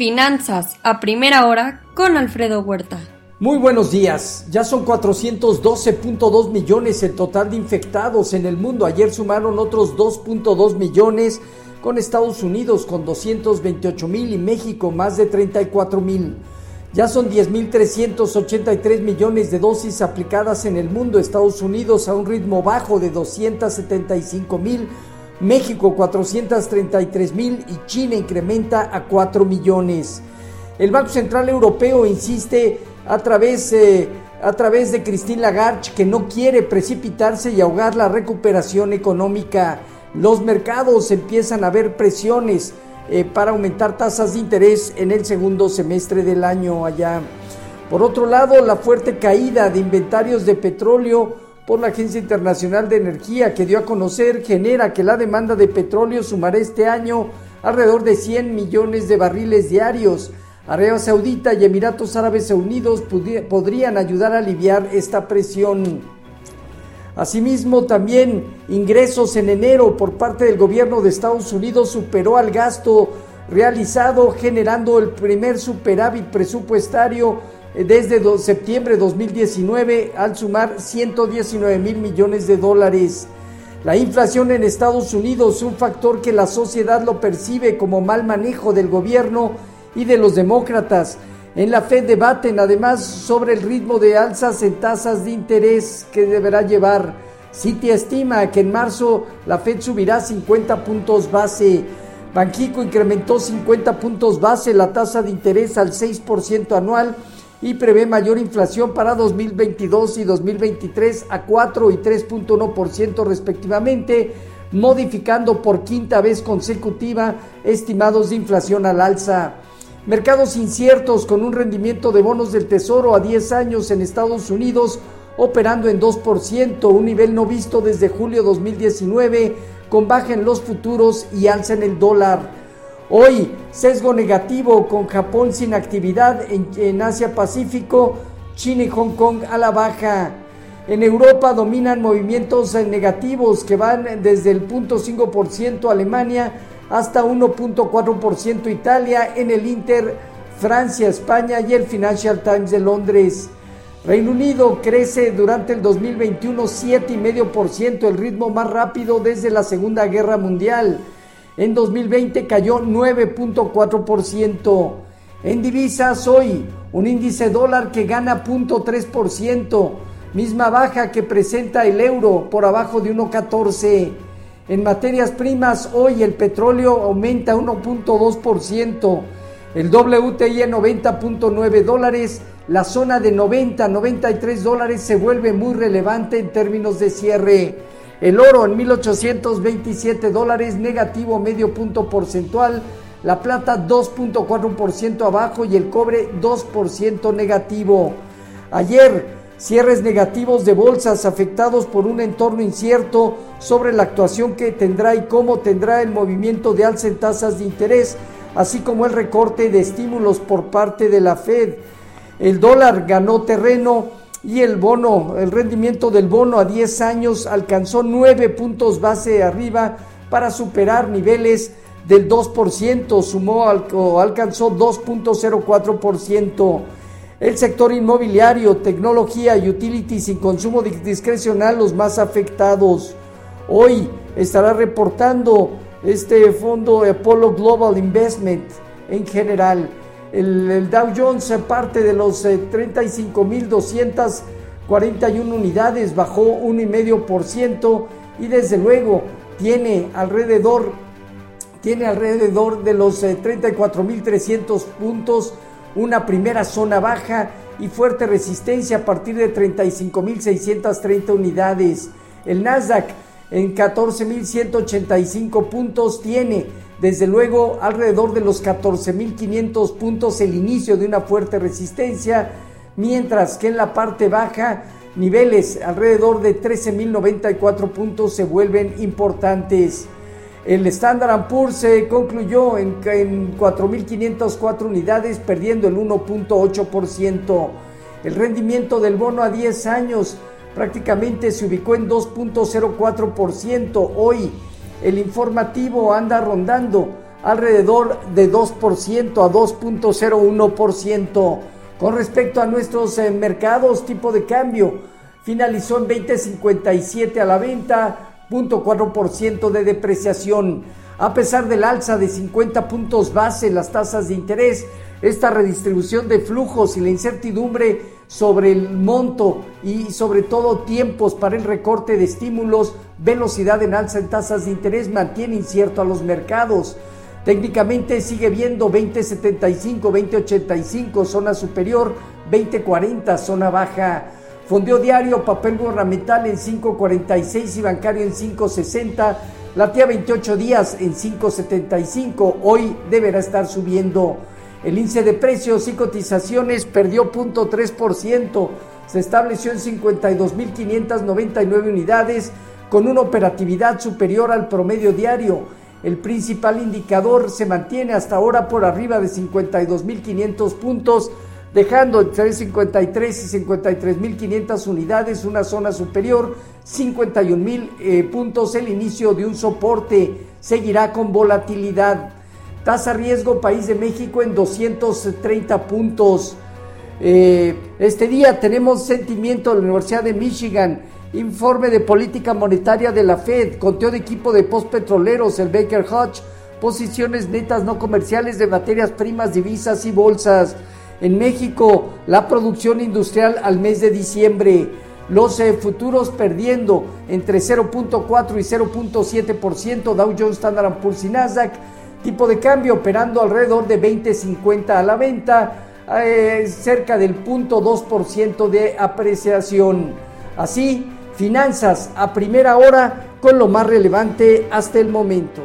Finanzas a primera hora con Alfredo Huerta. Muy buenos días. Ya son 412.2 millones el total de infectados en el mundo. Ayer sumaron otros 2.2 millones con Estados Unidos con 228 mil y México más de 34 mil. Ya son 10.383 millones de dosis aplicadas en el mundo. Estados Unidos a un ritmo bajo de 275 mil. México 433 mil y China incrementa a 4 millones. El Banco Central Europeo insiste a través, eh, a través de Christine Lagarde que no quiere precipitarse y ahogar la recuperación económica. Los mercados empiezan a ver presiones eh, para aumentar tasas de interés en el segundo semestre del año allá. Por otro lado, la fuerte caída de inventarios de petróleo por la Agencia Internacional de Energía que dio a conocer genera que la demanda de petróleo sumará este año alrededor de 100 millones de barriles diarios Arabia Saudita y Emiratos Árabes Unidos podrían ayudar a aliviar esta presión. Asimismo, también ingresos en enero por parte del gobierno de Estados Unidos superó al gasto realizado, generando el primer superávit presupuestario desde septiembre de 2019 al sumar 119 mil millones de dólares. La inflación en Estados Unidos, un factor que la sociedad lo percibe como mal manejo del gobierno, y de los demócratas. En la Fed debaten además sobre el ritmo de alzas en tasas de interés que deberá llevar. Citi estima que en marzo la Fed subirá 50 puntos base. Banjico incrementó 50 puntos base la tasa de interés al 6% anual y prevé mayor inflación para 2022 y 2023 a 4 y 3.1% respectivamente, modificando por quinta vez consecutiva estimados de inflación al alza. Mercados inciertos con un rendimiento de bonos del Tesoro a 10 años en Estados Unidos operando en 2%, un nivel no visto desde julio 2019, con baja en los futuros y alza en el dólar. Hoy, sesgo negativo con Japón sin actividad en, Asia Pacífico, China y Hong Kong a la baja. En Europa dominan movimientos negativos que van desde el 0.5% Alemania hasta 1.4% Italia, en el Inter Francia, España y el Financial Times de Londres. Reino Unido crece durante el 2021 7,5%, el ritmo más rápido desde la Segunda Guerra Mundial. En 2020 cayó 9.4%. En divisas hoy, un índice dólar que gana 0.3%, misma baja que presenta el euro por abajo de 1.14%. En materias primas, hoy el petróleo aumenta 1.2%, el WTI en 90.9 dólares, la zona de 90 93 dólares se vuelve muy relevante en términos de cierre. El oro en 1827 dólares, negativo medio punto porcentual, la plata 2.4% abajo y el cobre 2% negativo. Ayer cierres negativos de bolsas afectados por un entorno incierto sobre la actuación que tendrá y cómo tendrá el movimiento de alza en tasas de interés, así como el recorte de estímulos por parte de la Fed. El dólar ganó terreno y el bono, el rendimiento del bono a 10 años alcanzó 9 puntos base arriba para superar niveles del 2%, sumó o alcanzó 2.04%. El sector inmobiliario, tecnología y utilities sin consumo discrecional los más afectados. Hoy estará reportando este fondo Apollo Global Investment en general. El, Dow Jones parte de los 35.241 eh, unidades, bajó 1,5% y desde luego tiene alrededor, tiene alrededor de los 34.300 eh, puntos una primera zona baja y fuerte resistencia a partir de 35.630 unidades. El Nasdaq en 14.185 puntos tiene desde luego alrededor de los 14.500 puntos el inicio de una fuerte resistencia, mientras que en la parte baja niveles alrededor de 13.094 puntos se vuelven importantes. El Standard Poor's se concluyó en, en 4.504 unidades, perdiendo el 1.8%. El rendimiento del bono a 10 años prácticamente se ubicó en 2.04%. Hoy el informativo anda rondando alrededor de 2% a 2.01%. Con respecto a nuestros eh, mercados, tipo de cambio finalizó en 20.57 a la venta, 0.4% de depreciación. A pesar del alza de 50 puntos base en las tasas de interés, esta redistribución de flujos y la incertidumbre sobre el monto y sobre todo tiempos para el recorte de estímulos, velocidad en alza en tasas de interés mantiene incierto a los mercados. Técnicamente sigue viendo 2075, 2085, zona superior, 2040, zona baja. Fondeo diario, papel gubernamental en 5.46 y bancario en 5.60 la tía 28 días en 5.75, hoy deberá estar subiendo. El índice de precios y cotizaciones perdió 0.3%, se estableció en 52.599 unidades con una operatividad superior al promedio diario. El principal indicador se mantiene hasta ahora por arriba de 52.500 puntos dejando entre 53 y 53.500 unidades, una zona superior, 51.000 eh, puntos, el inicio de un soporte, seguirá con volatilidad. Tasa riesgo País de México en 230 puntos. Eh, este día tenemos sentimiento de la Universidad de Michigan, informe de política monetaria de la Fed, conteo de equipo de postpetroleros, el Baker Hodge, posiciones netas no comerciales de materias primas, divisas y bolsas. En México, la producción industrial al mes de diciembre, los eh, futuros perdiendo entre 0.4 y 0.7%, Dow Jones, Standard Poor's y Nasdaq, tipo de cambio operando alrededor de 20.50 a la venta, eh, cerca del 0.2% de apreciación. Así, finanzas a primera hora con lo más relevante hasta el momento.